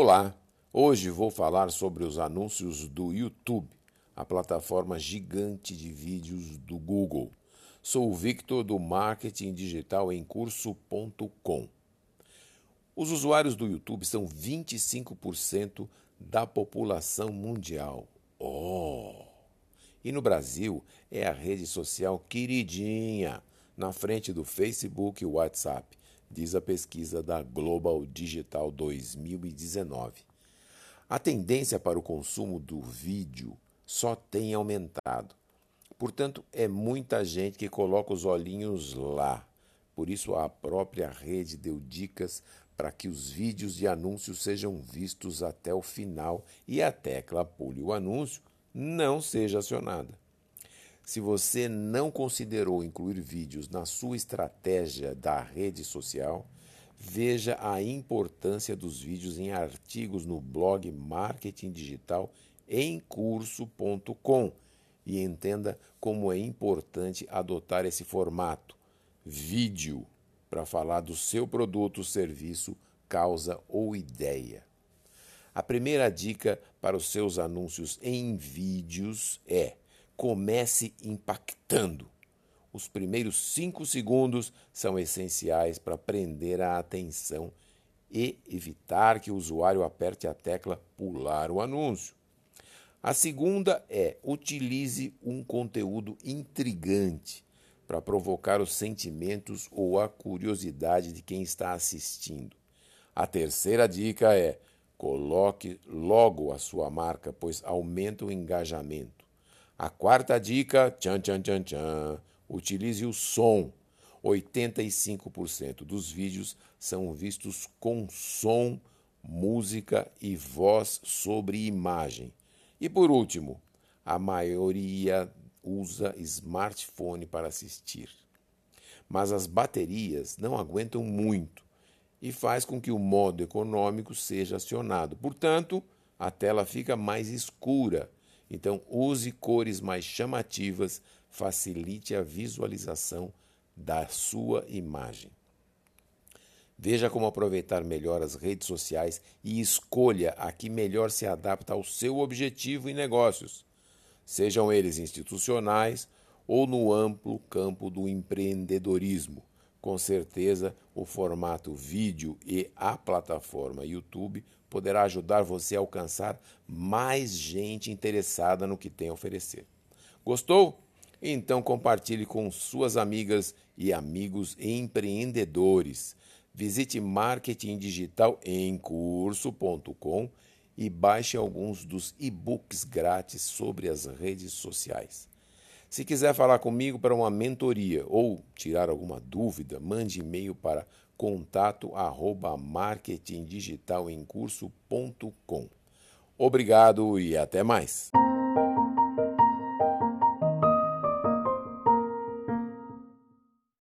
Olá, hoje vou falar sobre os anúncios do YouTube, a plataforma gigante de vídeos do Google. Sou o Victor do Marketing Digital em Curso.com. Os usuários do YouTube são 25% da população mundial. Oh! E no Brasil é a rede social queridinha, na frente do Facebook e WhatsApp diz a pesquisa da Global Digital 2019. A tendência para o consumo do vídeo só tem aumentado. Portanto, é muita gente que coloca os olhinhos lá. Por isso, a própria rede deu dicas para que os vídeos de anúncios sejam vistos até o final e a tecla pule o anúncio não seja acionada. Se você não considerou incluir vídeos na sua estratégia da rede social, veja a importância dos vídeos em artigos no blog Marketing Digital em curso.com e entenda como é importante adotar esse formato, vídeo, para falar do seu produto, serviço, causa ou ideia. A primeira dica para os seus anúncios em vídeos é comece impactando. Os primeiros cinco segundos são essenciais para prender a atenção e evitar que o usuário aperte a tecla pular o anúncio. A segunda é utilize um conteúdo intrigante para provocar os sentimentos ou a curiosidade de quem está assistindo. A terceira dica é coloque logo a sua marca, pois aumenta o engajamento. A quarta dica, tchan, tchan, tchan, tchan, utilize o som. 85% dos vídeos são vistos com som, música e voz sobre imagem. E por último, a maioria usa smartphone para assistir. Mas as baterias não aguentam muito e faz com que o modo econômico seja acionado. Portanto, a tela fica mais escura então, use cores mais chamativas, facilite a visualização da sua imagem. Veja como aproveitar melhor as redes sociais e escolha a que melhor se adapta ao seu objetivo e negócios, sejam eles institucionais ou no amplo campo do empreendedorismo. Com certeza, o formato vídeo e a plataforma YouTube poderá ajudar você a alcançar mais gente interessada no que tem a oferecer. Gostou? Então compartilhe com suas amigas e amigos empreendedores. Visite Marketing Digital em curso.com e baixe alguns dos e-books grátis sobre as redes sociais. Se quiser falar comigo para uma mentoria ou tirar alguma dúvida, mande e-mail para contato arroba marketingdigitalemcurso.com. Obrigado e até mais.